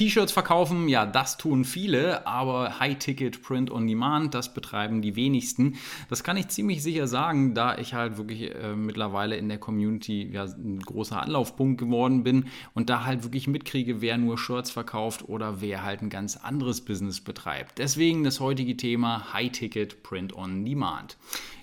T-Shirts verkaufen, ja, das tun viele, aber High-Ticket Print on Demand, das betreiben die wenigsten. Das kann ich ziemlich sicher sagen, da ich halt wirklich äh, mittlerweile in der Community ja, ein großer Anlaufpunkt geworden bin und da halt wirklich mitkriege, wer nur Shirts verkauft oder wer halt ein ganz anderes Business betreibt. Deswegen das heutige Thema High-Ticket Print on Demand.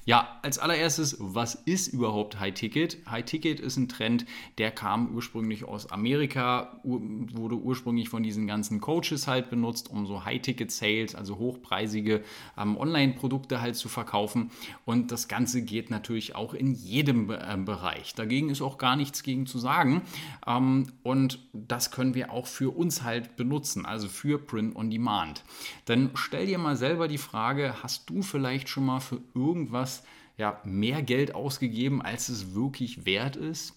Ja, als allererstes, was ist überhaupt High Ticket? High Ticket ist ein Trend, der kam ursprünglich aus Amerika, wurde ursprünglich von diesen ganzen Coaches halt benutzt, um so High Ticket Sales, also hochpreisige ähm, Online-Produkte halt zu verkaufen. Und das Ganze geht natürlich auch in jedem äh, Bereich. Dagegen ist auch gar nichts gegen zu sagen. Ähm, und das können wir auch für uns halt benutzen, also für Print on Demand. Dann stell dir mal selber die Frage, hast du vielleicht schon mal für irgendwas ja, mehr Geld ausgegeben, als es wirklich wert ist.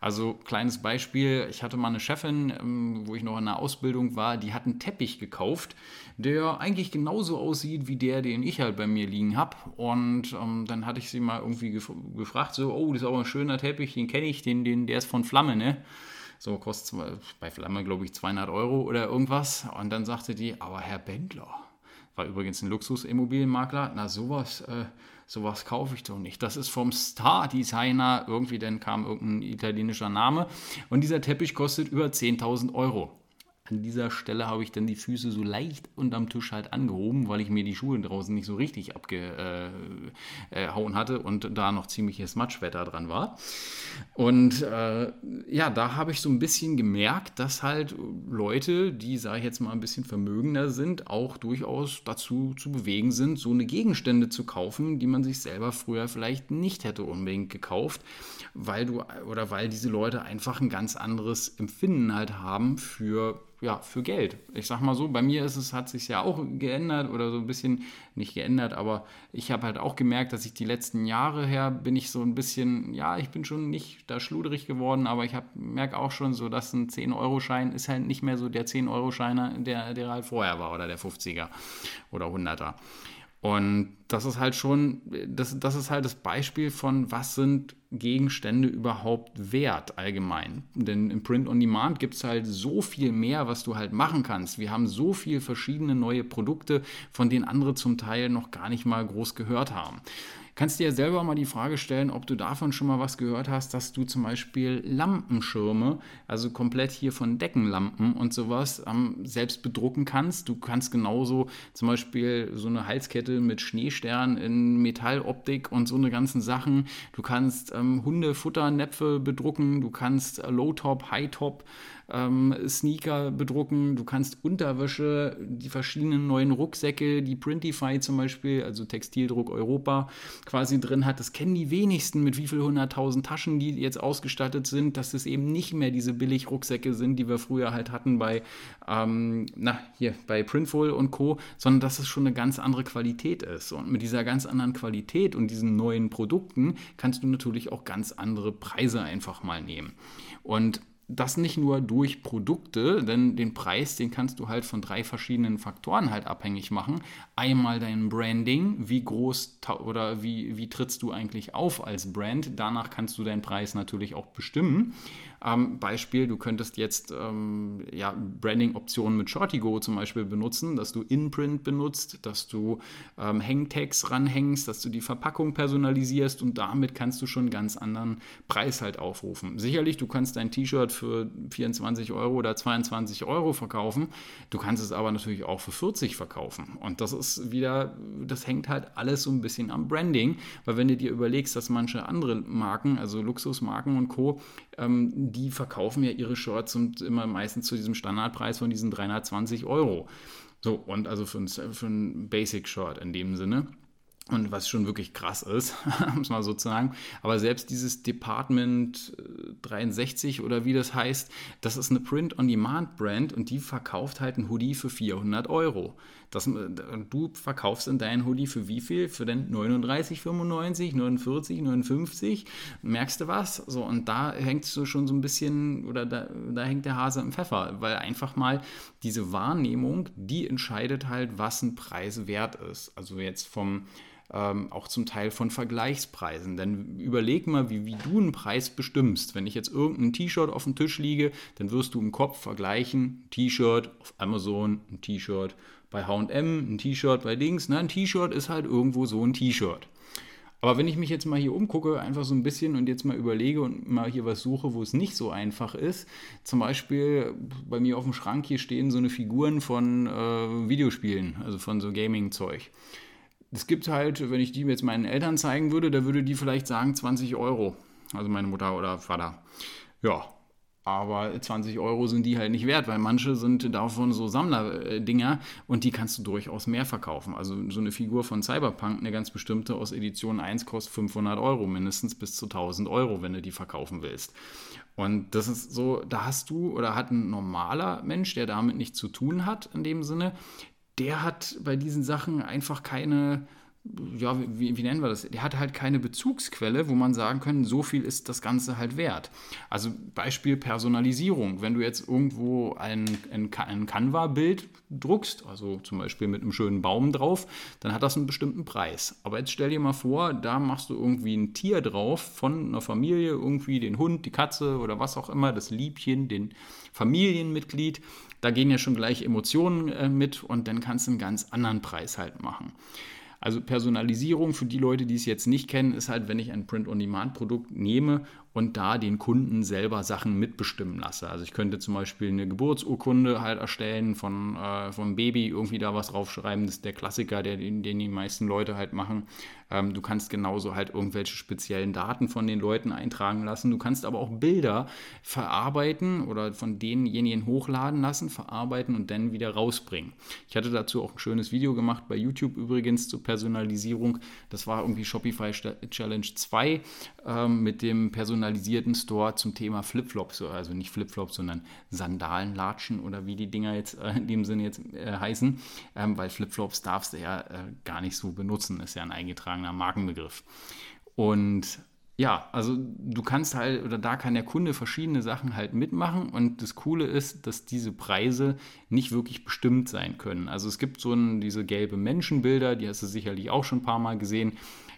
Also kleines Beispiel, ich hatte mal eine Chefin, ähm, wo ich noch in der Ausbildung war, die hat einen Teppich gekauft, der eigentlich genauso aussieht wie der, den ich halt bei mir liegen habe. Und ähm, dann hatte ich sie mal irgendwie gef gefragt, so, oh, das ist aber ein schöner Teppich, den kenne ich, den, den, der ist von Flamme, ne? So kostet bei Flamme, glaube ich, 200 Euro oder irgendwas. Und dann sagte die, aber Herr Bendler, war übrigens ein Luxusimmobilienmakler, na sowas... Äh, sowas kaufe ich doch nicht. Das ist vom Star-Designer, irgendwie dann kam irgendein italienischer Name und dieser Teppich kostet über 10.000 Euro. An dieser Stelle habe ich dann die Füße so leicht unterm Tisch halt angehoben, weil ich mir die Schuhe draußen nicht so richtig abgehauen äh, hatte und da noch ziemliches Matschwetter dran war. Und äh, ja, da habe ich so ein bisschen gemerkt, dass halt Leute, die, sage ich jetzt mal, ein bisschen vermögender sind, auch durchaus dazu zu bewegen sind, so eine Gegenstände zu kaufen, die man sich selber früher vielleicht nicht hätte unbedingt gekauft, weil du oder weil diese Leute einfach ein ganz anderes Empfinden halt haben für ja, für Geld. Ich sag mal so, bei mir ist es, hat sich ja auch geändert oder so ein bisschen, nicht geändert, aber ich habe halt auch gemerkt, dass ich die letzten Jahre her bin ich so ein bisschen, ja, ich bin schon nicht da schluderig geworden, aber ich merke auch schon so, dass ein 10-Euro-Schein ist halt nicht mehr so der 10-Euro-Scheiner, der, der halt vorher war oder der 50er oder 100er. Und das ist halt schon, das, das ist halt das Beispiel von, was sind Gegenstände überhaupt wert allgemein. Denn im Print on Demand gibt es halt so viel mehr, was du halt machen kannst. Wir haben so viele verschiedene neue Produkte, von denen andere zum Teil noch gar nicht mal groß gehört haben. Kannst dir ja selber mal die Frage stellen, ob du davon schon mal was gehört hast, dass du zum Beispiel Lampenschirme, also komplett hier von Deckenlampen und sowas, ähm, selbst bedrucken kannst. Du kannst genauso zum Beispiel so eine Halskette mit Schneestern in Metalloptik und so eine ganzen Sachen. Du kannst ähm, Hundefutternäpfe bedrucken, du kannst Low-Top, High-Top ähm, Sneaker bedrucken, du kannst Unterwäsche, die verschiedenen neuen Rucksäcke, die Printify zum Beispiel, also Textildruck Europa, quasi drin hat. Das kennen die wenigsten, mit wie viel hunderttausend Taschen die jetzt ausgestattet sind, dass es eben nicht mehr diese Billig-Rucksäcke sind, die wir früher halt hatten bei, ähm, na, hier, bei Printful und Co., sondern dass es schon eine ganz andere Qualität ist. Und mit dieser ganz anderen Qualität und diesen neuen Produkten kannst du natürlich auch ganz andere Preise einfach mal nehmen. Und das nicht nur durch Produkte, denn den Preis, den kannst du halt von drei verschiedenen Faktoren halt abhängig machen. Einmal dein Branding, wie groß oder wie, wie trittst du eigentlich auf als Brand. Danach kannst du deinen Preis natürlich auch bestimmen. Ähm, Beispiel, du könntest jetzt ähm, ja, Branding-Optionen mit Shortigo zum Beispiel benutzen, dass du Inprint benutzt, dass du ähm, Hangtags ranhängst, dass du die Verpackung personalisierst und damit kannst du schon einen ganz anderen Preis halt aufrufen. Sicherlich, du kannst dein T-Shirt für 24 Euro oder 22 Euro verkaufen, du kannst es aber natürlich auch für 40 verkaufen. Und das ist wieder, das hängt halt alles so ein bisschen am Branding, weil wenn du dir überlegst, dass manche andere Marken, also Luxusmarken und Co., ähm, die verkaufen ja ihre Shorts und immer meistens zu diesem Standardpreis von diesen 320 Euro. So, und also für ein, für ein Basic-Short in dem Sinne. Und was schon wirklich krass ist, um es mal so zu sagen. Aber selbst dieses Department 63 äh, oder wie das heißt, das ist eine Print-on-Demand-Brand und die verkauft halt ein Hoodie für 400 Euro. Das, äh, du verkaufst in deinen Hoodie für wie viel? Für den 39,95, 49, 59. Merkst du was? So, und da hängst du schon so ein bisschen, oder da, da hängt der Hase im Pfeffer, weil einfach mal diese Wahrnehmung, die entscheidet halt, was ein Preis wert ist. Also jetzt vom ähm, auch zum Teil von Vergleichspreisen. Denn überleg mal, wie, wie du einen Preis bestimmst. Wenn ich jetzt irgendein T-Shirt auf dem Tisch liege, dann wirst du im Kopf vergleichen, T-Shirt auf Amazon, ein T-Shirt bei HM, ein T-Shirt bei Dings. Na, ein T-Shirt ist halt irgendwo so ein T-Shirt. Aber wenn ich mich jetzt mal hier umgucke, einfach so ein bisschen und jetzt mal überlege und mal hier was suche, wo es nicht so einfach ist, zum Beispiel bei mir auf dem Schrank hier stehen so eine Figuren von äh, Videospielen, also von so Gaming-Zeug. Es gibt halt, wenn ich die jetzt meinen Eltern zeigen würde, da würde die vielleicht sagen 20 Euro. Also meine Mutter oder Vater. Ja, aber 20 Euro sind die halt nicht wert, weil manche sind davon so Sammlerdinger und die kannst du durchaus mehr verkaufen. Also so eine Figur von Cyberpunk, eine ganz bestimmte aus Edition 1, kostet 500 Euro, mindestens bis zu 1000 Euro, wenn du die verkaufen willst. Und das ist so, da hast du oder hat ein normaler Mensch, der damit nichts zu tun hat in dem Sinne, der hat bei diesen Sachen einfach keine ja, wie, wie, nennen wir das? Der hat halt keine Bezugsquelle, wo man sagen kann, so viel ist das Ganze halt wert. Also Beispiel Personalisierung. Wenn du jetzt irgendwo ein, ein, ein Canva-Bild druckst, also zum Beispiel mit einem schönen Baum drauf, dann hat das einen bestimmten Preis. Aber jetzt stell dir mal vor, da machst du irgendwie ein Tier drauf von einer Familie, irgendwie den Hund, die Katze oder was auch immer, das Liebchen, den Familienmitglied. Da gehen ja schon gleich Emotionen äh, mit und dann kannst du einen ganz anderen Preis halt machen. Also Personalisierung für die Leute, die es jetzt nicht kennen, ist halt, wenn ich ein Print-on-Demand-Produkt nehme und da den Kunden selber Sachen mitbestimmen lasse. Also ich könnte zum Beispiel eine Geburtsurkunde halt erstellen von, äh, vom Baby, irgendwie da was draufschreiben. Das ist der Klassiker, der, den, den die meisten Leute halt machen. Ähm, du kannst genauso halt irgendwelche speziellen Daten von den Leuten eintragen lassen. Du kannst aber auch Bilder verarbeiten oder von denjenigen hochladen lassen, verarbeiten und dann wieder rausbringen. Ich hatte dazu auch ein schönes Video gemacht bei YouTube übrigens zur Personalisierung. Das war irgendwie Shopify Challenge 2 ähm, mit dem personalisierten Store zum Thema Flipflops, also nicht Flipflops, sondern Sandalenlatschen oder wie die Dinger jetzt äh, in dem Sinne jetzt äh, heißen, ähm, weil Flipflops darfst du ja äh, gar nicht so benutzen, ist ja ein eingetragener Markenbegriff. Und ja, also du kannst halt, oder da kann der Kunde verschiedene Sachen halt mitmachen und das Coole ist, dass diese Preise nicht wirklich bestimmt sein können. Also es gibt so ein, diese gelbe Menschenbilder, die hast du sicherlich auch schon ein paar Mal gesehen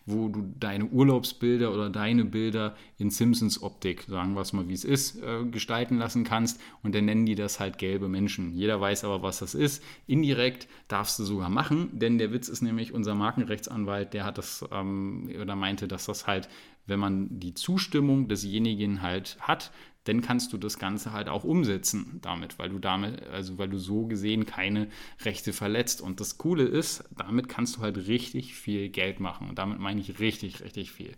wo du deine Urlaubsbilder oder deine Bilder in Simpsons Optik, sagen wir es mal wie es ist, äh, gestalten lassen kannst und dann nennen die das halt gelbe Menschen. Jeder weiß aber, was das ist. Indirekt darfst du sogar machen, denn der Witz ist nämlich, unser Markenrechtsanwalt, der hat das ähm, oder meinte, dass das halt, wenn man die Zustimmung desjenigen halt hat, dann kannst du das Ganze halt auch umsetzen damit, weil du damit, also weil du so gesehen keine Rechte verletzt. Und das Coole ist, damit kannst du halt richtig viel Geld machen. Und damit meine ich richtig, richtig viel.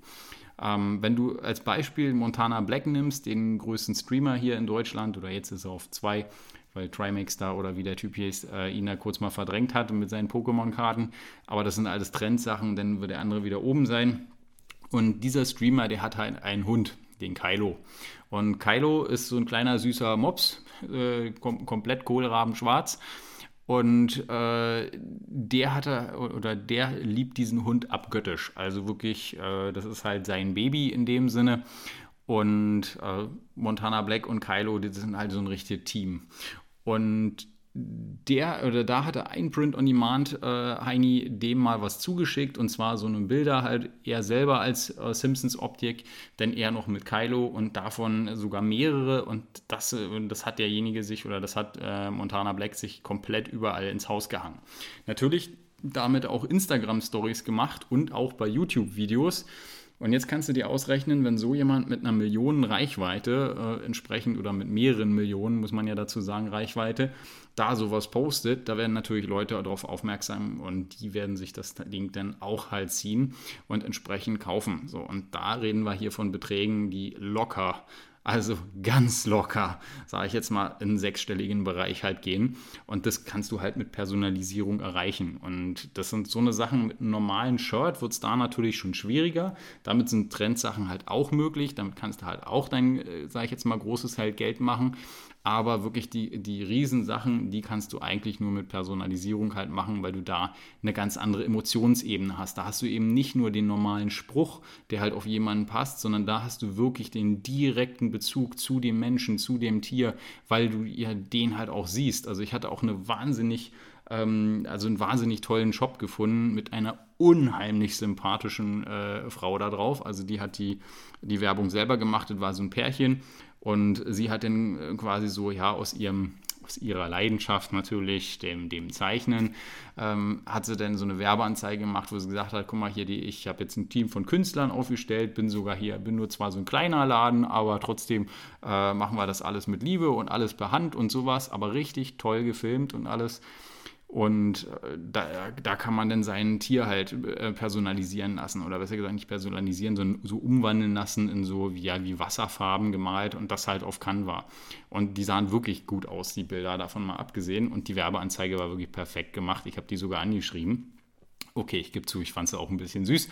Ähm, wenn du als Beispiel Montana Black nimmst, den größten Streamer hier in Deutschland, oder jetzt ist er auf zwei, weil Trimax da oder wie der Typ hier ist, äh, ihn da kurz mal verdrängt hat mit seinen Pokémon-Karten. Aber das sind alles Trendsachen, dann wird der andere wieder oben sein. Und dieser Streamer, der hat halt einen Hund, den Kylo. Und Kylo ist so ein kleiner süßer Mops, äh, kom komplett kohlrabenschwarz. Und äh, der hatte oder der liebt diesen Hund abgöttisch. Also wirklich, äh, das ist halt sein Baby in dem Sinne. Und äh, Montana Black und Kylo, die sind halt so ein richtiges Team. Und der oder da hatte ein Print on Demand äh, Heini dem mal was zugeschickt und zwar so eine Bilder halt er selber als äh, Simpsons Optik, denn er noch mit Kylo und davon sogar mehrere und das, äh, das hat derjenige sich oder das hat äh, Montana Black sich komplett überall ins Haus gehangen. Natürlich damit auch Instagram Stories gemacht und auch bei YouTube Videos und jetzt kannst du dir ausrechnen, wenn so jemand mit einer Million Reichweite äh, entsprechend oder mit mehreren Millionen, muss man ja dazu sagen, Reichweite, da sowas postet, da werden natürlich Leute darauf aufmerksam und die werden sich das Ding dann auch halt ziehen und entsprechend kaufen. So, und da reden wir hier von Beträgen, die locker also ganz locker, sage ich jetzt mal, in sechsstelligen Bereich halt gehen. Und das kannst du halt mit Personalisierung erreichen. Und das sind so eine Sachen mit einem normalen Shirt, wird es da natürlich schon schwieriger. Damit sind Trendsachen halt auch möglich. Damit kannst du halt auch dein, äh, sage ich jetzt mal, großes halt Geld machen. Aber wirklich die, die Riesensachen, die kannst du eigentlich nur mit Personalisierung halt machen, weil du da eine ganz andere Emotionsebene hast. Da hast du eben nicht nur den normalen Spruch, der halt auf jemanden passt, sondern da hast du wirklich den direkten Bezug zu dem Menschen, zu dem Tier, weil du ja den halt auch siehst. Also ich hatte auch eine wahnsinnig ähm, also einen wahnsinnig tollen Shop gefunden mit einer unheimlich sympathischen äh, Frau da drauf. Also die hat die, die Werbung selber gemacht, das war so ein Pärchen und sie hat dann äh, quasi so, ja, aus ihrem aus ihrer Leidenschaft natürlich, dem, dem Zeichnen, ähm, hat sie dann so eine Werbeanzeige gemacht, wo sie gesagt hat, guck mal hier, die, ich habe jetzt ein Team von Künstlern aufgestellt, bin sogar hier, bin nur zwar so ein kleiner Laden, aber trotzdem äh, machen wir das alles mit Liebe und alles per Hand und sowas, aber richtig toll gefilmt und alles. Und äh, da, da kann man dann sein Tier halt äh, personalisieren lassen oder besser gesagt nicht personalisieren, sondern so umwandeln lassen in so wie, ja, wie Wasserfarben gemalt und das halt auf Canva. Und die sahen wirklich gut aus, die Bilder davon mal abgesehen. Und die Werbeanzeige war wirklich perfekt gemacht. Ich habe die sogar angeschrieben. Okay, ich gebe zu, ich fand sie auch ein bisschen süß,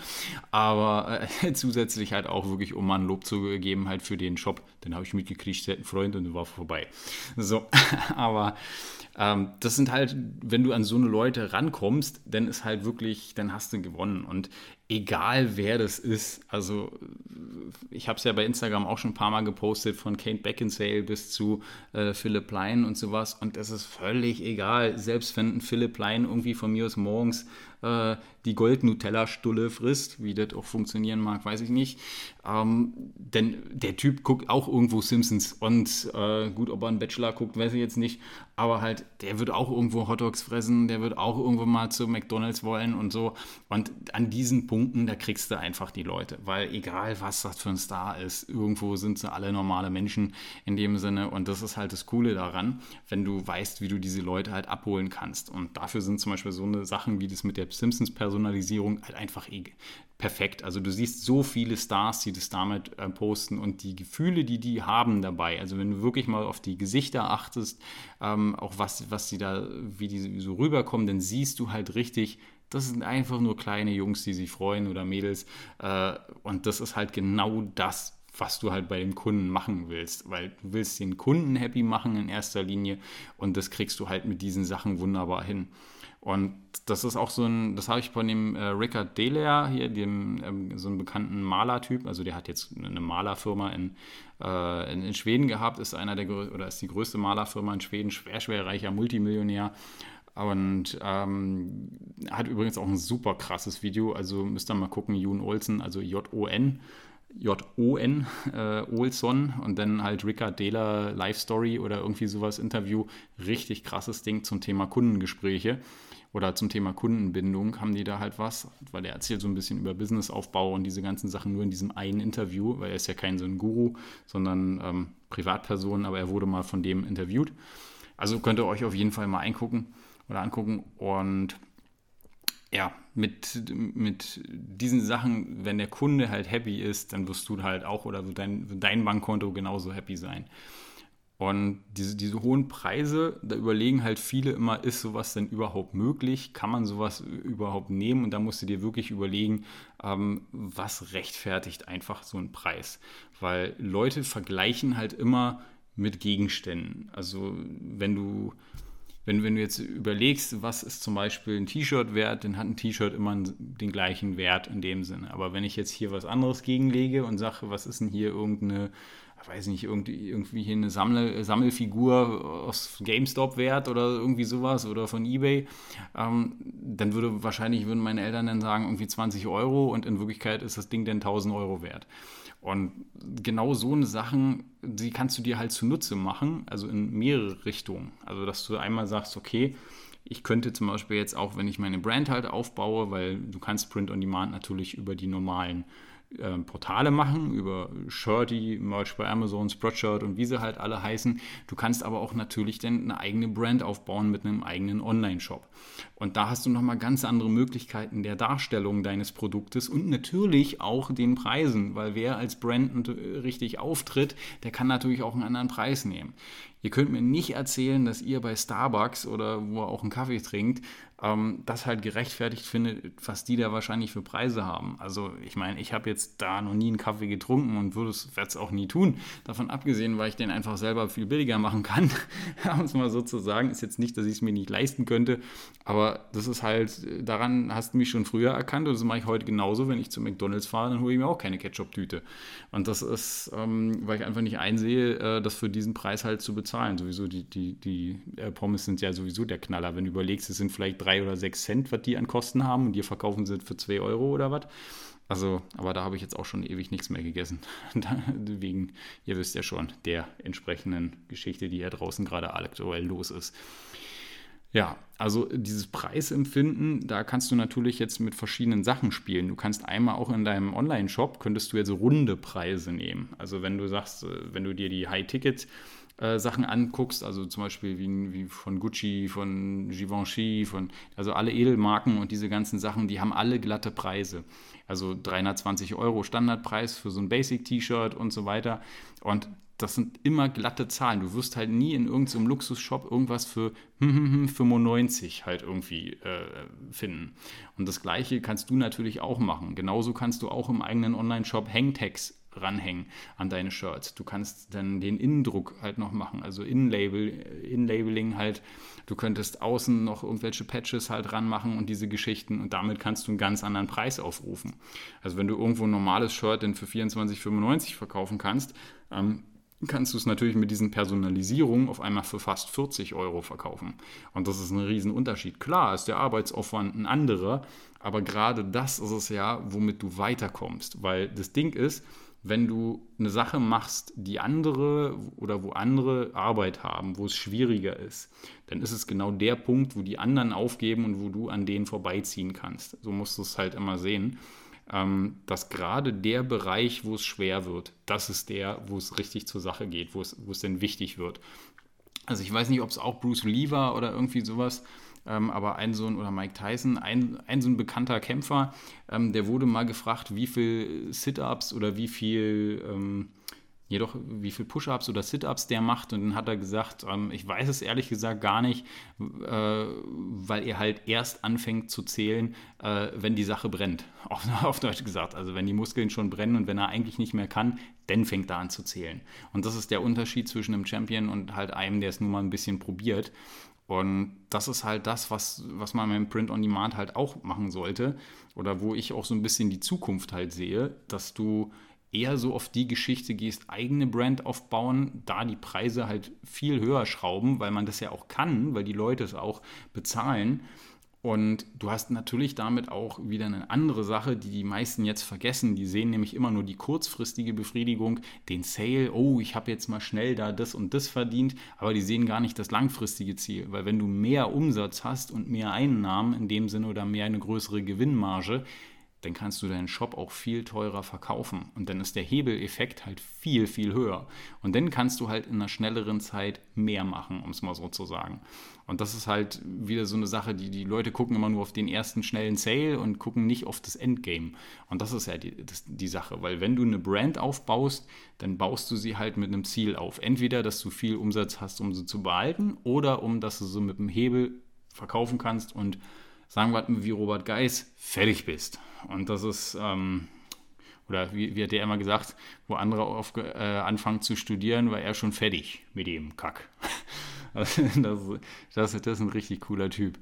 aber äh, zusätzlich halt auch wirklich, um mal ein Lob zu geben, halt für den Shop. Den habe ich mitgekriegt, sie hat einen Freund und war vorbei. So, aber ähm, das sind halt, wenn du an so eine Leute rankommst, dann ist halt wirklich, dann hast du gewonnen. Und egal wer das ist, also ich habe es ja bei Instagram auch schon ein paar Mal gepostet, von Kate Beckinsale bis zu äh, Philipp Lein und sowas. Und das ist völlig egal, selbst wenn ein Philipp Lein irgendwie von mir aus morgens äh, die Gold-Nutella-Stulle frisst, wie das auch funktionieren mag, weiß ich nicht. Ähm, denn der Typ guckt auch irgendwo Simpsons und äh, gut, ob er einen Bachelor guckt, weiß ich jetzt nicht, aber halt, der wird auch irgendwo Hotdogs fressen, der wird auch irgendwo mal zu McDonalds wollen und so. Und an diesen Punkten, da kriegst du einfach die Leute, weil egal was das für ein Star ist, irgendwo sind sie alle normale Menschen in dem Sinne und das ist halt das Coole daran, wenn du weißt, wie du diese Leute halt abholen kannst. Und dafür sind zum Beispiel so eine Sachen wie das mit der Simpsons-Personalisierung halt einfach perfekt. Also du siehst so viele Stars, die das damit äh, posten und die Gefühle, die die haben dabei. Also wenn du wirklich mal auf die Gesichter achtest, ähm, auch was, was sie da, wie die so rüberkommen, dann siehst du halt richtig, das sind einfach nur kleine Jungs, die sich freuen oder Mädels. Äh, und das ist halt genau das, was du halt bei dem Kunden machen willst, weil du willst den Kunden happy machen in erster Linie und das kriegst du halt mit diesen Sachen wunderbar hin. Und das ist auch so ein, das habe ich von dem äh, Rickard Delair hier, dem ähm, so einem bekannten Malertyp, also der hat jetzt eine Malerfirma in, äh, in, in, Schweden gehabt, ist einer der oder ist die größte Malerfirma in Schweden, schwer, schwer reicher Multimillionär. Und ähm, hat übrigens auch ein super krasses Video, also müsst ihr mal gucken, Jon Olsen, also J-O-N. J-O-N, äh, Olson und dann halt Rickard Dehler Live Story oder irgendwie sowas Interview. Richtig krasses Ding zum Thema Kundengespräche oder zum Thema Kundenbindung haben die da halt was, weil er erzählt so ein bisschen über Businessaufbau und diese ganzen Sachen nur in diesem einen Interview, weil er ist ja kein so ein Guru, sondern ähm, Privatperson, aber er wurde mal von dem interviewt. Also könnt ihr euch auf jeden Fall mal eingucken oder angucken und ja, mit, mit diesen Sachen, wenn der Kunde halt happy ist, dann wirst du halt auch oder wird dein, dein Bankkonto genauso happy sein. Und diese, diese hohen Preise, da überlegen halt viele immer, ist sowas denn überhaupt möglich? Kann man sowas überhaupt nehmen? Und da musst du dir wirklich überlegen, ähm, was rechtfertigt einfach so einen Preis? Weil Leute vergleichen halt immer mit Gegenständen. Also wenn du, wenn, wenn du jetzt überlegst, was ist zum Beispiel ein T-Shirt wert, dann hat ein T-Shirt immer den gleichen Wert in dem Sinne. Aber wenn ich jetzt hier was anderes gegenlege und sage, was ist denn hier irgendeine weiß nicht, irgendwie, irgendwie hier eine Sammel, Sammelfigur aus GameStop wert oder irgendwie sowas oder von Ebay, ähm, dann würde wahrscheinlich, würden meine Eltern dann sagen, irgendwie 20 Euro und in Wirklichkeit ist das Ding dann 1000 Euro wert. Und genau so eine Sachen, die kannst du dir halt zunutze machen, also in mehrere Richtungen. Also, dass du einmal sagst, okay, ich könnte zum Beispiel jetzt auch, wenn ich meine Brand halt aufbaue, weil du kannst Print on Demand natürlich über die normalen äh, Portale machen, über Shirty, Merch bei Amazon, Spreadshirt und wie sie halt alle heißen. Du kannst aber auch natürlich dann eine eigene Brand aufbauen mit einem eigenen Online-Shop. Und da hast du nochmal ganz andere Möglichkeiten der Darstellung deines Produktes und natürlich auch den Preisen, weil wer als Brand richtig auftritt, der kann natürlich auch einen anderen Preis nehmen. Ihr könnt mir nicht erzählen, dass ihr bei Starbucks oder wo ihr auch einen Kaffee trinkt, ähm, das halt gerechtfertigt findet, was die da wahrscheinlich für Preise haben. Also ich meine, ich habe jetzt da noch nie einen Kaffee getrunken und würde es auch nie tun. Davon abgesehen, weil ich den einfach selber viel billiger machen kann, um es mal so zu sagen, ist jetzt nicht, dass ich es mir nicht leisten könnte, aber das ist halt, daran hast du mich schon früher erkannt und das mache ich heute genauso, wenn ich zu McDonalds fahre, dann hole ich mir auch keine Ketchup-Tüte. Und das ist, ähm, weil ich einfach nicht einsehe, äh, das für diesen Preis halt zu bezahlen. Sowieso die, die, die äh, Pommes sind ja sowieso der Knaller. Wenn du überlegst, es sind vielleicht drei oder sechs Cent, was die an Kosten haben und die verkaufen sie für zwei Euro oder was. Also, aber da habe ich jetzt auch schon ewig nichts mehr gegessen. Wegen, ihr wisst ja schon, der entsprechenden Geschichte, die ja draußen gerade aktuell los ist. Ja, also dieses Preisempfinden, da kannst du natürlich jetzt mit verschiedenen Sachen spielen. Du kannst einmal auch in deinem Online-Shop, könntest du jetzt runde Preise nehmen. Also wenn du sagst, äh, wenn du dir die High-Ticket äh, Sachen anguckst, also zum Beispiel wie, wie von Gucci, von Givenchy, von, also alle Edelmarken und diese ganzen Sachen, die haben alle glatte Preise. Also 320 Euro Standardpreis für so ein Basic-T-Shirt und so weiter. Und das sind immer glatte Zahlen. Du wirst halt nie in irgendeinem Luxusshop irgendwas für 95 halt irgendwie äh, finden. Und das gleiche kannst du natürlich auch machen. Genauso kannst du auch im eigenen Online-Shop Hangtags ranhängen an deine Shirts. Du kannst dann den Innendruck halt noch machen, also Innenlabel, Innenlabeling halt. Du könntest außen noch irgendwelche Patches halt ranmachen und diese Geschichten und damit kannst du einen ganz anderen Preis aufrufen. Also wenn du irgendwo ein normales Shirt dann für 24,95 verkaufen kannst, ähm, kannst du es natürlich mit diesen Personalisierungen auf einmal für fast 40 Euro verkaufen. Und das ist ein Riesenunterschied. Klar ist der Arbeitsaufwand ein anderer, aber gerade das ist es ja, womit du weiterkommst. Weil das Ding ist, wenn du eine Sache machst, die andere oder wo andere Arbeit haben, wo es schwieriger ist, dann ist es genau der Punkt, wo die anderen aufgeben und wo du an denen vorbeiziehen kannst. So musst du es halt immer sehen, ähm, dass gerade der Bereich, wo es schwer wird, das ist der, wo es richtig zur Sache geht, wo es, wo es denn wichtig wird. Also ich weiß nicht, ob es auch Bruce Lee war oder irgendwie sowas, ähm, aber ein so ein, oder Mike Tyson, ein, ein so ein bekannter Kämpfer, ähm, der wurde mal gefragt, wie viel Sit-Ups oder wie viel, ähm, jedoch wie viel Push-Ups oder Sit-Ups der macht. Und dann hat er gesagt, ähm, ich weiß es ehrlich gesagt gar nicht, äh, weil er halt erst anfängt zu zählen, äh, wenn die Sache brennt. Auf, auf Deutsch gesagt. Also wenn die Muskeln schon brennen und wenn er eigentlich nicht mehr kann, dann fängt er an zu zählen. Und das ist der Unterschied zwischen einem Champion und halt einem, der es nur mal ein bisschen probiert. Und das ist halt das, was, was man mit Print on Demand halt auch machen sollte. Oder wo ich auch so ein bisschen die Zukunft halt sehe, dass du eher so auf die Geschichte gehst, eigene Brand aufbauen, da die Preise halt viel höher schrauben, weil man das ja auch kann, weil die Leute es auch bezahlen und du hast natürlich damit auch wieder eine andere Sache, die die meisten jetzt vergessen. Die sehen nämlich immer nur die kurzfristige Befriedigung, den Sale, oh, ich habe jetzt mal schnell da das und das verdient, aber die sehen gar nicht das langfristige Ziel. Weil wenn du mehr Umsatz hast und mehr Einnahmen in dem Sinne oder mehr eine größere Gewinnmarge, dann kannst du deinen Shop auch viel teurer verkaufen. Und dann ist der Hebeleffekt halt viel, viel höher. Und dann kannst du halt in einer schnelleren Zeit mehr machen, um es mal so zu sagen. Und das ist halt wieder so eine Sache, die die Leute gucken immer nur auf den ersten schnellen Sale und gucken nicht auf das Endgame. Und das ist ja die, die Sache, weil wenn du eine Brand aufbaust, dann baust du sie halt mit einem Ziel auf. Entweder, dass du viel Umsatz hast, um sie zu behalten, oder um, dass du sie mit dem Hebel verkaufen kannst und sagen wir wie Robert Geis, fertig bist. Und das ist, ähm, oder wie, wie, hat der immer gesagt, wo andere auf, äh, anfangen zu studieren, war er schon fertig mit dem Kack. Das, das, das, ist ein richtig cooler Typ.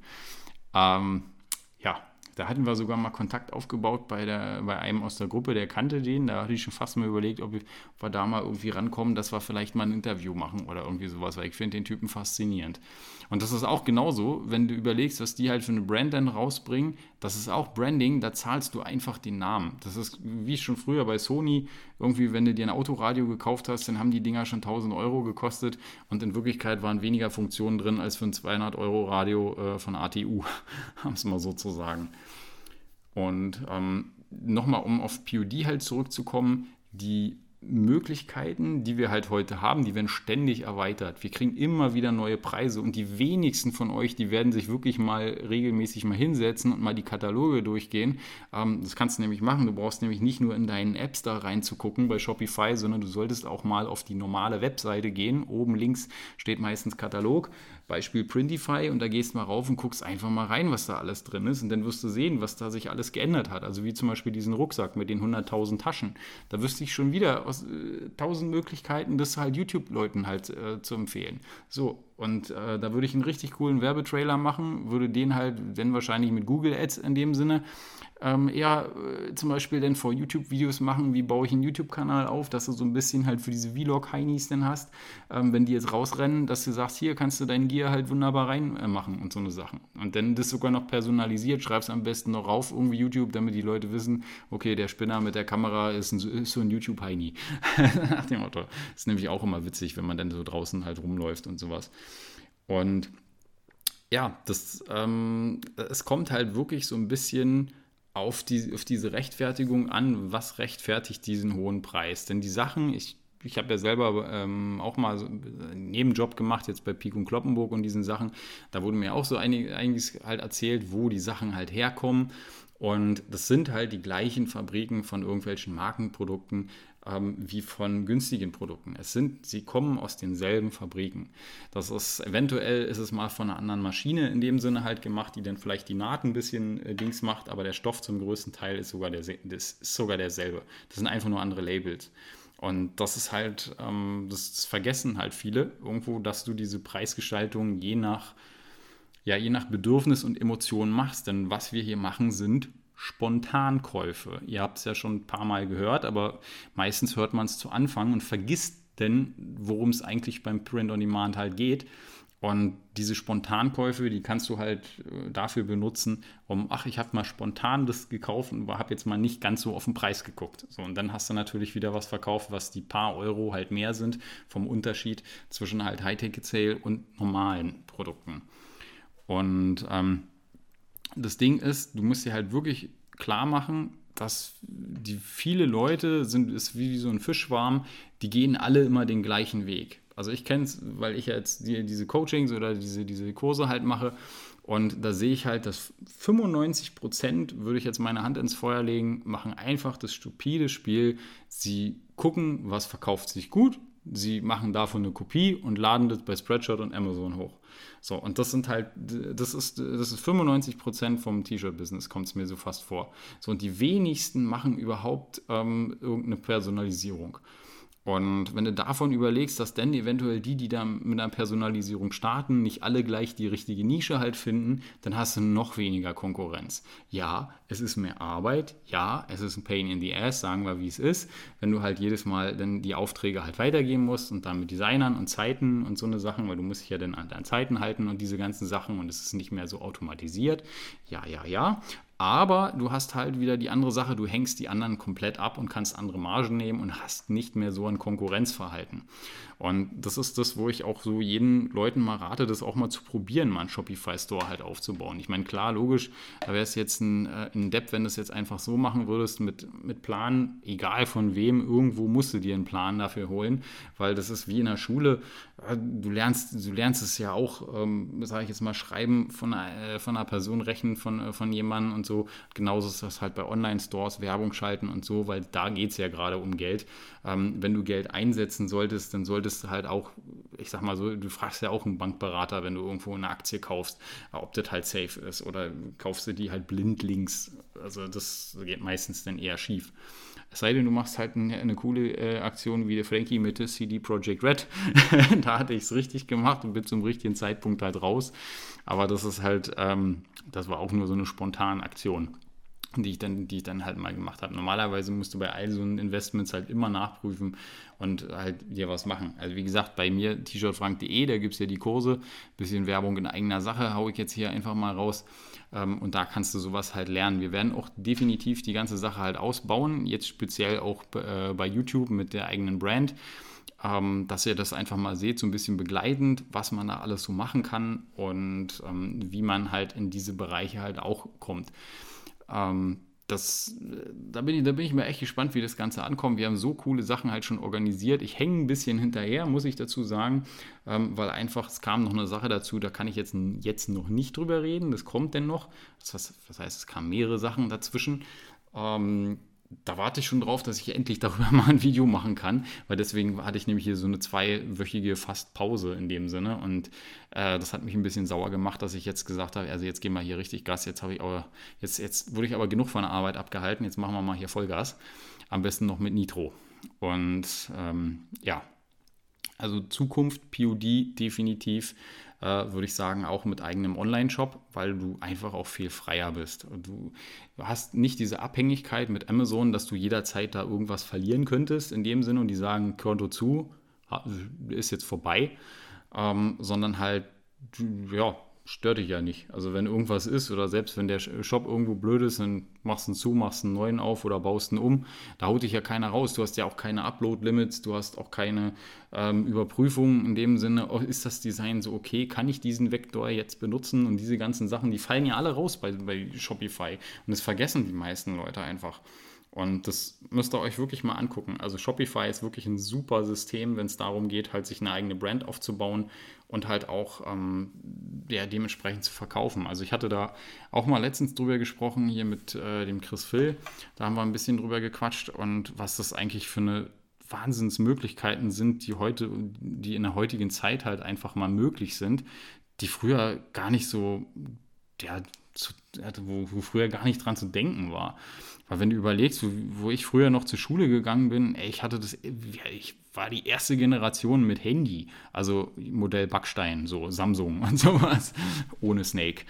Ähm, ja, da hatten wir sogar mal Kontakt aufgebaut bei, der, bei einem aus der Gruppe, der kannte den. Da hatte ich schon fast mal überlegt, ob, wir da mal irgendwie rankommen, dass wir vielleicht mal ein Interview machen oder irgendwie sowas, weil ich finde den Typen faszinierend. Und das ist auch genauso, wenn du überlegst, was die halt für eine Brand dann rausbringen, das ist auch Branding, da zahlst du einfach den Namen. Das ist wie schon früher bei Sony, irgendwie, wenn du dir ein Autoradio gekauft hast, dann haben die Dinger schon 1000 Euro gekostet und in Wirklichkeit waren weniger Funktionen drin als für ein 200 Euro Radio äh, von ATU, haben es mal so zu sagen. Und ähm, nochmal, um auf POD halt zurückzukommen, die Möglichkeiten, die wir halt heute haben, die werden ständig erweitert. Wir kriegen immer wieder neue Preise und die wenigsten von euch, die werden sich wirklich mal regelmäßig mal hinsetzen und mal die Kataloge durchgehen. Ähm, das kannst du nämlich machen. Du brauchst nämlich nicht nur in deinen Apps da reinzugucken bei Shopify, sondern du solltest auch mal auf die normale Webseite gehen. Oben links steht meistens Katalog. Beispiel Printify und da gehst mal rauf und guckst einfach mal rein, was da alles drin ist und dann wirst du sehen, was da sich alles geändert hat. Also wie zum Beispiel diesen Rucksack mit den 100.000 Taschen. Da wüsste ich schon wieder aus äh, 1000 Möglichkeiten, das halt YouTube-Leuten halt äh, zu empfehlen. So, und äh, da würde ich einen richtig coolen Werbetrailer machen, würde den halt dann wahrscheinlich mit Google Ads in dem Sinne ähm, eher äh, zum Beispiel dann vor YouTube-Videos machen, wie baue ich einen YouTube-Kanal auf, dass du so ein bisschen halt für diese Vlog-Heinis dann hast, ähm, wenn die jetzt rausrennen, dass du sagst, hier kannst du deinen Gear halt wunderbar reinmachen äh, und so eine Sachen. Und dann das sogar noch personalisiert, schreibst am besten noch rauf irgendwie YouTube, damit die Leute wissen, okay, der Spinner mit der Kamera ist, ein, ist so ein YouTube-Heini. Nach dem Motto. Das ist nämlich auch immer witzig, wenn man dann so draußen halt rumläuft und sowas. Und ja, das, ähm, es kommt halt wirklich so ein bisschen auf, die, auf diese Rechtfertigung an, was rechtfertigt diesen hohen Preis. Denn die Sachen, ich, ich habe ja selber ähm, auch mal so einen Nebenjob gemacht, jetzt bei Pik und Kloppenburg und diesen Sachen. Da wurde mir auch so einig, einiges halt erzählt, wo die Sachen halt herkommen. Und das sind halt die gleichen Fabriken von irgendwelchen Markenprodukten, ähm, wie von günstigen Produkten. Es sind, sie kommen aus denselben Fabriken. Das ist eventuell ist es mal von einer anderen Maschine in dem Sinne halt gemacht, die dann vielleicht die Naht ein bisschen äh, Dings macht, aber der Stoff zum größten Teil ist sogar, der, ist sogar derselbe. Das sind einfach nur andere Labels. Und das ist halt, ähm, das, das vergessen halt viele irgendwo, dass du diese Preisgestaltung je nach ja, je nach Bedürfnis und Emotion machst. Denn was wir hier machen, sind Spontankäufe. Ihr habt es ja schon ein paar Mal gehört, aber meistens hört man es zu Anfang und vergisst denn, worum es eigentlich beim Print on Demand halt geht. Und diese Spontankäufe, die kannst du halt äh, dafür benutzen, um, ach, ich habe mal spontan das gekauft und habe jetzt mal nicht ganz so auf den Preis geguckt. So, und dann hast du natürlich wieder was verkauft, was die paar Euro halt mehr sind vom Unterschied zwischen halt High-Ticket-Sale und normalen Produkten. Und ähm, das Ding ist, du musst dir halt wirklich klar machen, dass die viele Leute sind, ist wie so ein Fischwarm, die gehen alle immer den gleichen Weg. Also ich kenne es, weil ich jetzt die, diese Coachings oder diese, diese Kurse halt mache. Und da sehe ich halt, dass 95 Prozent, würde ich jetzt meine Hand ins Feuer legen, machen einfach das stupide Spiel. Sie gucken, was verkauft sich gut, sie machen davon eine Kopie und laden das bei Spreadshot und Amazon hoch. So, und das sind halt, das ist, das ist 95 Prozent vom T-Shirt-Business, kommt es mir so fast vor. So, und die wenigsten machen überhaupt ähm, irgendeine Personalisierung. Und wenn du davon überlegst, dass dann eventuell die, die da mit einer Personalisierung starten, nicht alle gleich die richtige Nische halt finden, dann hast du noch weniger Konkurrenz. Ja, es ist mehr Arbeit. Ja, es ist ein Pain in the Ass, sagen wir, wie es ist. Wenn du halt jedes Mal dann die Aufträge halt weitergeben musst und dann mit Designern und Zeiten und so eine Sachen, weil du musst dich ja dann an deine Zeiten halten und diese ganzen Sachen und es ist nicht mehr so automatisiert. Ja, ja, ja. Aber du hast halt wieder die andere Sache, du hängst die anderen komplett ab und kannst andere Margen nehmen und hast nicht mehr so ein Konkurrenzverhalten. Und das ist das, wo ich auch so jeden Leuten mal rate, das auch mal zu probieren, mal einen Shopify-Store halt aufzubauen. Ich meine, klar, logisch, da wäre es jetzt ein, äh, ein Depp, wenn du es jetzt einfach so machen würdest mit, mit Plan, egal von wem, irgendwo musst du dir einen Plan dafür holen, weil das ist wie in der Schule, du lernst, du lernst es ja auch, ähm, sage ich jetzt mal, schreiben von einer, äh, von einer Person, rechnen von, äh, von jemandem und so. Genauso ist das halt bei Online-Stores, Werbung schalten und so, weil da geht es ja gerade um Geld. Ähm, wenn du Geld einsetzen solltest, dann solltest du halt auch, ich sag mal so, du fragst ja auch einen Bankberater, wenn du irgendwo eine Aktie kaufst, ob das halt safe ist oder kaufst du die halt blindlings. Also das geht meistens dann eher schief. Es sei denn, du machst halt eine, eine coole äh, Aktion wie der Frankie mit CD Projekt Red. da hatte ich es richtig gemacht und bin zum richtigen Zeitpunkt halt raus. Aber das ist halt, ähm, das war auch nur so eine spontane Aktion die ich dann, die ich dann halt mal gemacht habe. Normalerweise musst du bei all so Investments halt immer nachprüfen und halt dir was machen. Also wie gesagt, bei mir t-shirtfrank.de, da gibt es ja die Kurse, bisschen Werbung in eigener Sache, haue ich jetzt hier einfach mal raus. Ähm, und da kannst du sowas halt lernen. Wir werden auch definitiv die ganze Sache halt ausbauen, jetzt speziell auch äh, bei YouTube mit der eigenen Brand. Ähm, dass ihr das einfach mal seht, so ein bisschen begleitend, was man da alles so machen kann und ähm, wie man halt in diese Bereiche halt auch kommt. Ähm, das, da, bin ich, da bin ich mir echt gespannt, wie das Ganze ankommt. Wir haben so coole Sachen halt schon organisiert. Ich hänge ein bisschen hinterher, muss ich dazu sagen, ähm, weil einfach es kam noch eine Sache dazu, da kann ich jetzt, jetzt noch nicht drüber reden. Das kommt denn noch. Das, das heißt, es kamen mehrere Sachen dazwischen. Ähm, da warte ich schon drauf, dass ich endlich darüber mal ein Video machen kann, weil deswegen hatte ich nämlich hier so eine zweiwöchige fast Pause in dem Sinne und äh, das hat mich ein bisschen sauer gemacht, dass ich jetzt gesagt habe, also jetzt gehen wir hier richtig Gas, jetzt habe ich aber, jetzt, jetzt wurde ich aber genug von der Arbeit abgehalten, jetzt machen wir mal hier Vollgas, am besten noch mit Nitro. Und ähm, ja, also Zukunft, POD definitiv äh, würde ich sagen, auch mit eigenem Online-Shop, weil du einfach auch viel freier bist. Du hast nicht diese Abhängigkeit mit Amazon, dass du jederzeit da irgendwas verlieren könntest, in dem Sinne, und die sagen, Konto zu, ist jetzt vorbei, ähm, sondern halt, ja, stört dich ja nicht. Also wenn irgendwas ist oder selbst wenn der Shop irgendwo blöd ist, dann machst du ihn zu, machst einen neuen auf oder baust ihn um. Da haut dich ja keiner raus. Du hast ja auch keine Upload-Limits, du hast auch keine ähm, Überprüfung in dem Sinne, oh, ist das Design so okay, kann ich diesen Vektor jetzt benutzen und diese ganzen Sachen, die fallen ja alle raus bei, bei Shopify und das vergessen die meisten Leute einfach. Und das müsst ihr euch wirklich mal angucken. Also Shopify ist wirklich ein super System, wenn es darum geht, halt sich eine eigene Brand aufzubauen und halt auch ähm, ja, dementsprechend zu verkaufen. Also ich hatte da auch mal letztens drüber gesprochen, hier mit äh, dem Chris Phil. Da haben wir ein bisschen drüber gequatscht und was das eigentlich für eine Wahnsinnsmöglichkeiten sind, die heute, die in der heutigen Zeit halt einfach mal möglich sind, die früher gar nicht so, ja, zu, wo, wo früher gar nicht dran zu denken war. Weil wenn du überlegst, wo, ich früher noch zur Schule gegangen bin, ey, ich hatte das, ich war die erste Generation mit Handy, also Modell Backstein, so Samsung und sowas, ohne Snake.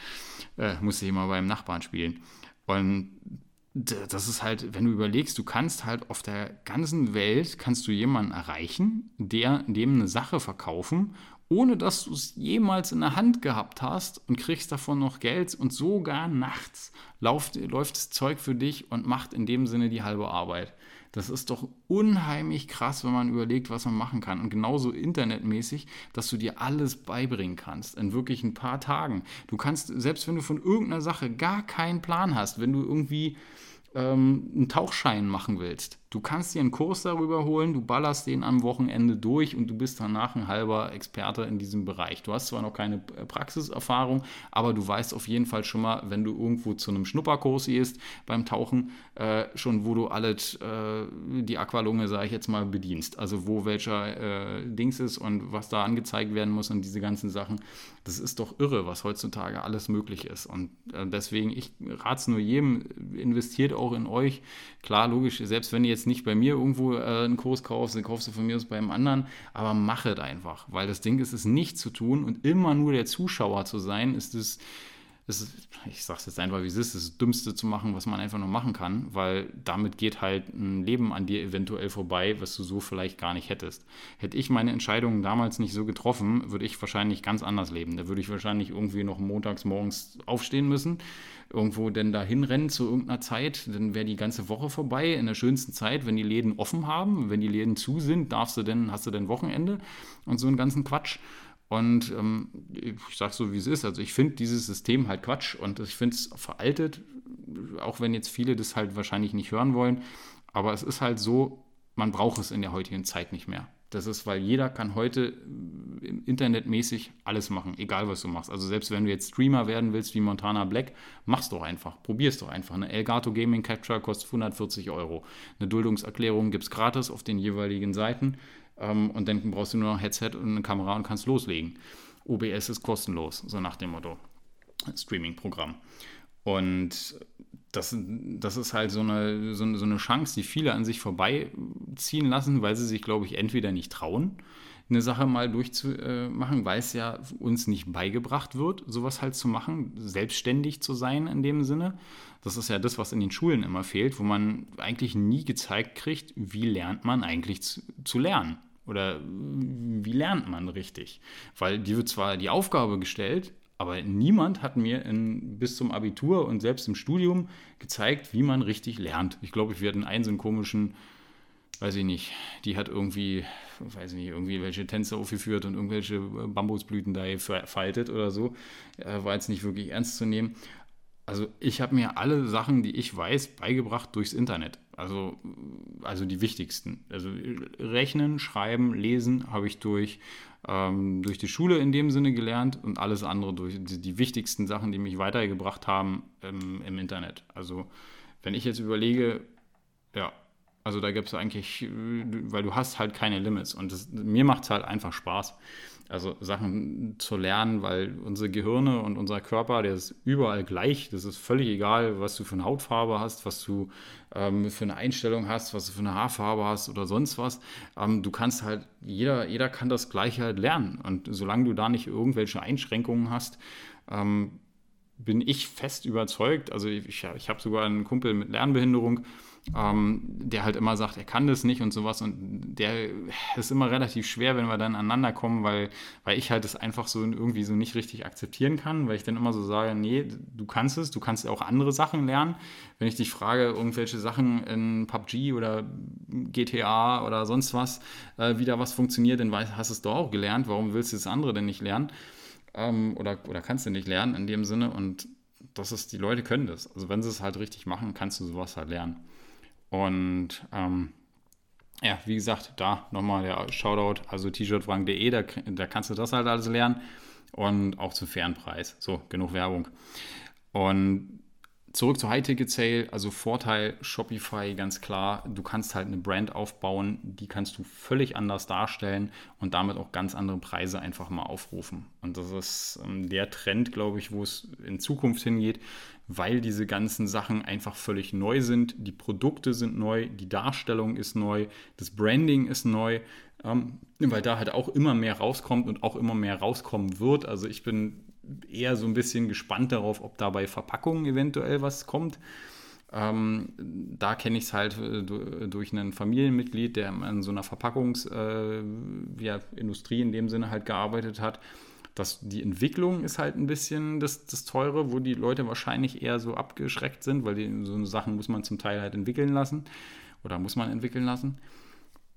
Äh, musste ich mal beim Nachbarn spielen. Und das ist halt, wenn du überlegst, du kannst halt auf der ganzen Welt, kannst du jemanden erreichen, der dem eine Sache verkaufen ohne dass du es jemals in der Hand gehabt hast und kriegst davon noch Geld und sogar nachts läuft, läuft das Zeug für dich und macht in dem Sinne die halbe Arbeit. Das ist doch unheimlich krass, wenn man überlegt, was man machen kann. Und genauso internetmäßig, dass du dir alles beibringen kannst in wirklich ein paar Tagen. Du kannst, selbst wenn du von irgendeiner Sache gar keinen Plan hast, wenn du irgendwie ähm, einen Tauchschein machen willst, Du kannst dir einen Kurs darüber holen, du ballerst den am Wochenende durch und du bist danach ein halber Experte in diesem Bereich. Du hast zwar noch keine Praxiserfahrung, aber du weißt auf jeden Fall schon mal, wenn du irgendwo zu einem Schnupperkurs gehst beim Tauchen, äh, schon wo du alles, äh, die Aqualunge, sage ich jetzt mal, bedienst. Also wo welcher äh, Dings ist und was da angezeigt werden muss und diese ganzen Sachen. Das ist doch irre, was heutzutage alles möglich ist. Und äh, deswegen, ich rate es nur jedem, investiert auch in euch. Klar, logisch, selbst wenn ihr jetzt nicht bei mir irgendwo äh, einen Kurs kaufst, dann kaufst du von mir aus beim anderen, aber mach es einfach, weil das Ding ist, es nicht zu tun und immer nur der Zuschauer zu sein, ist es ist, ich sage es jetzt einfach, wie es ist, das Dümmste zu machen, was man einfach nur machen kann, weil damit geht halt ein Leben an dir eventuell vorbei, was du so vielleicht gar nicht hättest. Hätte ich meine Entscheidungen damals nicht so getroffen, würde ich wahrscheinlich ganz anders leben. Da würde ich wahrscheinlich irgendwie noch montags morgens aufstehen müssen, irgendwo denn da hinrennen zu irgendeiner Zeit, dann wäre die ganze Woche vorbei, in der schönsten Zeit, wenn die Läden offen haben, wenn die Läden zu sind, darfst du denn, hast du denn Wochenende und so einen ganzen Quatsch. Und ähm, ich sage so, wie es ist. Also ich finde dieses System halt Quatsch und ich finde es veraltet, auch wenn jetzt viele das halt wahrscheinlich nicht hören wollen. Aber es ist halt so, man braucht es in der heutigen Zeit nicht mehr. Das ist, weil jeder kann heute äh, internetmäßig alles machen, egal was du machst. Also selbst wenn du jetzt Streamer werden willst wie Montana Black, mach's doch einfach, probier's doch einfach. Eine Elgato Gaming Capture kostet 140 Euro. Eine Duldungserklärung gibt es gratis auf den jeweiligen Seiten. Ähm, und dann brauchst du nur ein Headset und eine Kamera und kannst loslegen. OBS ist kostenlos, so nach dem Motto. Streaming-Programm. Und das, das ist halt so eine, so, eine Chance, die viele an sich vorbeiziehen lassen, weil sie sich, glaube ich, entweder nicht trauen, eine Sache mal durchzumachen, weil es ja uns nicht beigebracht wird, sowas halt zu machen, selbstständig zu sein in dem Sinne. Das ist ja das, was in den Schulen immer fehlt, wo man eigentlich nie gezeigt kriegt, wie lernt man eigentlich zu, zu lernen. Oder wie lernt man richtig? Weil die wird zwar die Aufgabe gestellt, aber niemand hat mir in, bis zum Abitur und selbst im Studium gezeigt, wie man richtig lernt. Ich glaube, ich werde in einen so komischen, weiß ich nicht, die hat irgendwie, weiß ich nicht, irgendwie welche Tänze aufgeführt und irgendwelche Bambusblüten da gefaltet oder so. War jetzt nicht wirklich ernst zu nehmen. Also ich habe mir alle Sachen, die ich weiß, beigebracht durchs Internet. Also, also die wichtigsten. Also Rechnen, Schreiben, Lesen habe ich durch, ähm, durch die Schule in dem Sinne gelernt und alles andere durch die, die wichtigsten Sachen, die mich weitergebracht haben im, im Internet. Also wenn ich jetzt überlege, ja, also da gibt es eigentlich, weil du hast halt keine Limits und das, mir macht es halt einfach Spaß also Sachen zu lernen, weil unsere Gehirne und unser Körper, der ist überall gleich. Das ist völlig egal, was du für eine Hautfarbe hast, was du ähm, für eine Einstellung hast, was du für eine Haarfarbe hast oder sonst was. Ähm, du kannst halt, jeder, jeder kann das Gleiche halt lernen. Und solange du da nicht irgendwelche Einschränkungen hast, ähm, bin ich fest überzeugt, also ich, ich habe sogar einen Kumpel mit Lernbehinderung, ähm, der halt immer sagt, er kann das nicht und sowas. Und der ist immer relativ schwer, wenn wir dann aneinander kommen, weil, weil ich halt das einfach so irgendwie so nicht richtig akzeptieren kann, weil ich dann immer so sage, nee, du kannst es, du kannst auch andere Sachen lernen. Wenn ich dich frage, irgendwelche Sachen in PUBG oder GTA oder sonst was, äh, wie da was funktioniert, dann hast du es doch auch gelernt. Warum willst du das andere denn nicht lernen? Ähm, oder, oder kannst du nicht lernen in dem Sinne und das ist, die Leute können das. Also wenn sie es halt richtig machen, kannst du sowas halt lernen. Und ähm, ja, wie gesagt, da nochmal der Shoutout, also t-shirtfrank.de, da, da kannst du das halt alles lernen und auch zum fairen Preis. So, genug Werbung. Und Zurück zu High-Ticket-Sale, also Vorteil Shopify ganz klar, du kannst halt eine Brand aufbauen, die kannst du völlig anders darstellen und damit auch ganz andere Preise einfach mal aufrufen. Und das ist ähm, der Trend, glaube ich, wo es in Zukunft hingeht, weil diese ganzen Sachen einfach völlig neu sind. Die Produkte sind neu, die Darstellung ist neu, das Branding ist neu, ähm, weil da halt auch immer mehr rauskommt und auch immer mehr rauskommen wird. Also ich bin eher so ein bisschen gespannt darauf, ob da bei Verpackungen eventuell was kommt. Ähm, da kenne ich es halt äh, durch einen Familienmitglied, der in so einer Verpackungsindustrie äh, ja, in dem Sinne halt gearbeitet hat. Das, die Entwicklung ist halt ein bisschen das, das Teure, wo die Leute wahrscheinlich eher so abgeschreckt sind, weil die, so Sachen muss man zum Teil halt entwickeln lassen oder muss man entwickeln lassen.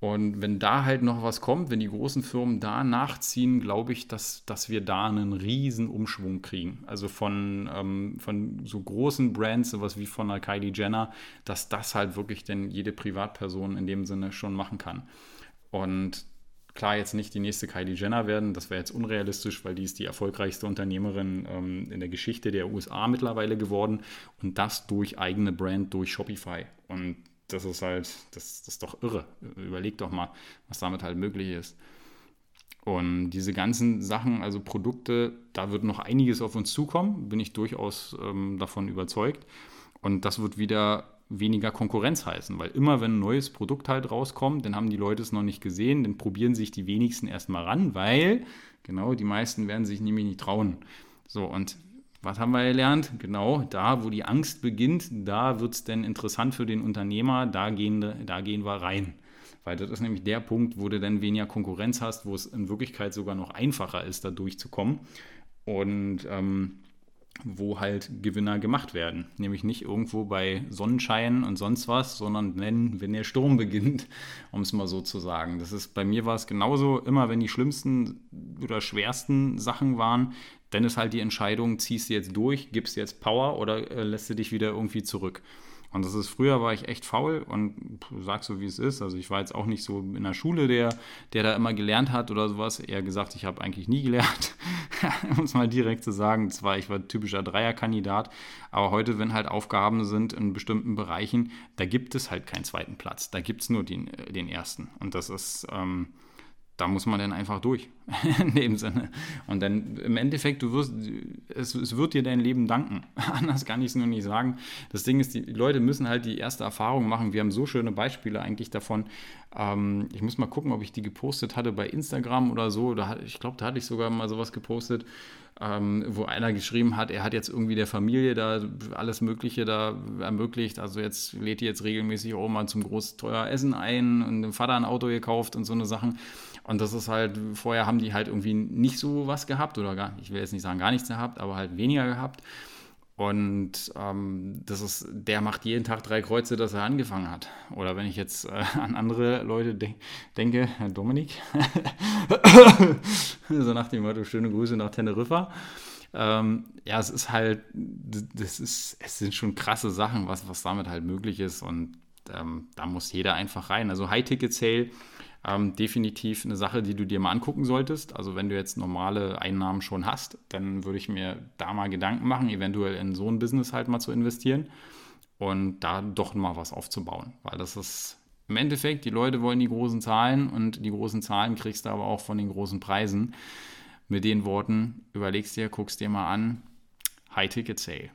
Und wenn da halt noch was kommt, wenn die großen Firmen da nachziehen, glaube ich, dass, dass wir da einen riesen Umschwung kriegen. Also von, ähm, von so großen Brands, sowas wie von einer Kylie Jenner, dass das halt wirklich denn jede Privatperson in dem Sinne schon machen kann. Und klar, jetzt nicht die nächste Kylie Jenner werden, das wäre jetzt unrealistisch, weil die ist die erfolgreichste Unternehmerin ähm, in der Geschichte der USA mittlerweile geworden und das durch eigene Brand, durch Shopify. Und das ist halt, das, das ist doch irre. Überleg doch mal, was damit halt möglich ist. Und diese ganzen Sachen, also Produkte, da wird noch einiges auf uns zukommen, bin ich durchaus ähm, davon überzeugt. Und das wird wieder weniger Konkurrenz heißen, weil immer wenn ein neues Produkt halt rauskommt, dann haben die Leute es noch nicht gesehen, dann probieren sich die wenigsten erstmal ran, weil genau die meisten werden sich nämlich nicht trauen. So, und was haben wir gelernt? Genau, da, wo die Angst beginnt, da wird es dann interessant für den Unternehmer, da gehen, da gehen wir rein. Weil das ist nämlich der Punkt, wo du dann weniger Konkurrenz hast, wo es in Wirklichkeit sogar noch einfacher ist, da durchzukommen. Und ähm, wo halt Gewinner gemacht werden. Nämlich nicht irgendwo bei Sonnenschein und sonst was, sondern wenn, wenn der Sturm beginnt, um es mal so zu sagen. Das ist, bei mir war es genauso, immer wenn die schlimmsten oder schwersten Sachen waren, dann ist halt die Entscheidung, ziehst du jetzt durch, gibst jetzt Power oder äh, lässt du dich wieder irgendwie zurück. Und das ist, früher war ich echt faul und sag so, wie es ist. Also ich war jetzt auch nicht so in der Schule, der, der da immer gelernt hat oder sowas. Eher gesagt, ich habe eigentlich nie gelernt, um es mal direkt zu sagen. Zwar, ich war typischer Dreierkandidat, aber heute, wenn halt Aufgaben sind in bestimmten Bereichen, da gibt es halt keinen zweiten Platz. Da gibt es nur den, äh, den ersten. Und das ist... Ähm, da muss man dann einfach durch, in dem Sinne. Und dann im Endeffekt, du wirst, es, es wird dir dein Leben danken. Anders kann ich es nur nicht sagen. Das Ding ist, die Leute müssen halt die erste Erfahrung machen. Wir haben so schöne Beispiele eigentlich davon. Ähm, ich muss mal gucken, ob ich die gepostet hatte bei Instagram oder so. Da, ich glaube, da hatte ich sogar mal sowas gepostet, ähm, wo einer geschrieben hat, er hat jetzt irgendwie der Familie da alles Mögliche da ermöglicht. Also jetzt lädt die jetzt regelmäßig mal zum groß teuer Essen ein und dem Vater ein Auto gekauft und so eine Sachen. Und das ist halt, vorher haben die halt irgendwie nicht so was gehabt oder gar, ich will jetzt nicht sagen gar nichts gehabt, aber halt weniger gehabt. Und ähm, das ist, der macht jeden Tag drei Kreuze, dass er angefangen hat. Oder wenn ich jetzt äh, an andere Leute de denke, Herr Dominik, so nach dem Motto, schöne Grüße nach Teneriffa. ähm, ja, es ist halt, das ist, es sind schon krasse Sachen, was, was damit halt möglich ist und ähm, da muss jeder einfach rein. Also High-Ticket-Sale, ähm, definitiv eine Sache, die du dir mal angucken solltest. Also wenn du jetzt normale Einnahmen schon hast, dann würde ich mir da mal Gedanken machen, eventuell in so ein Business halt mal zu investieren und da doch mal was aufzubauen, weil das ist im Endeffekt, die Leute wollen die großen Zahlen und die großen Zahlen kriegst du aber auch von den großen Preisen. Mit den Worten, überlegst dir, guckst dir mal an, High-Ticket-Sale.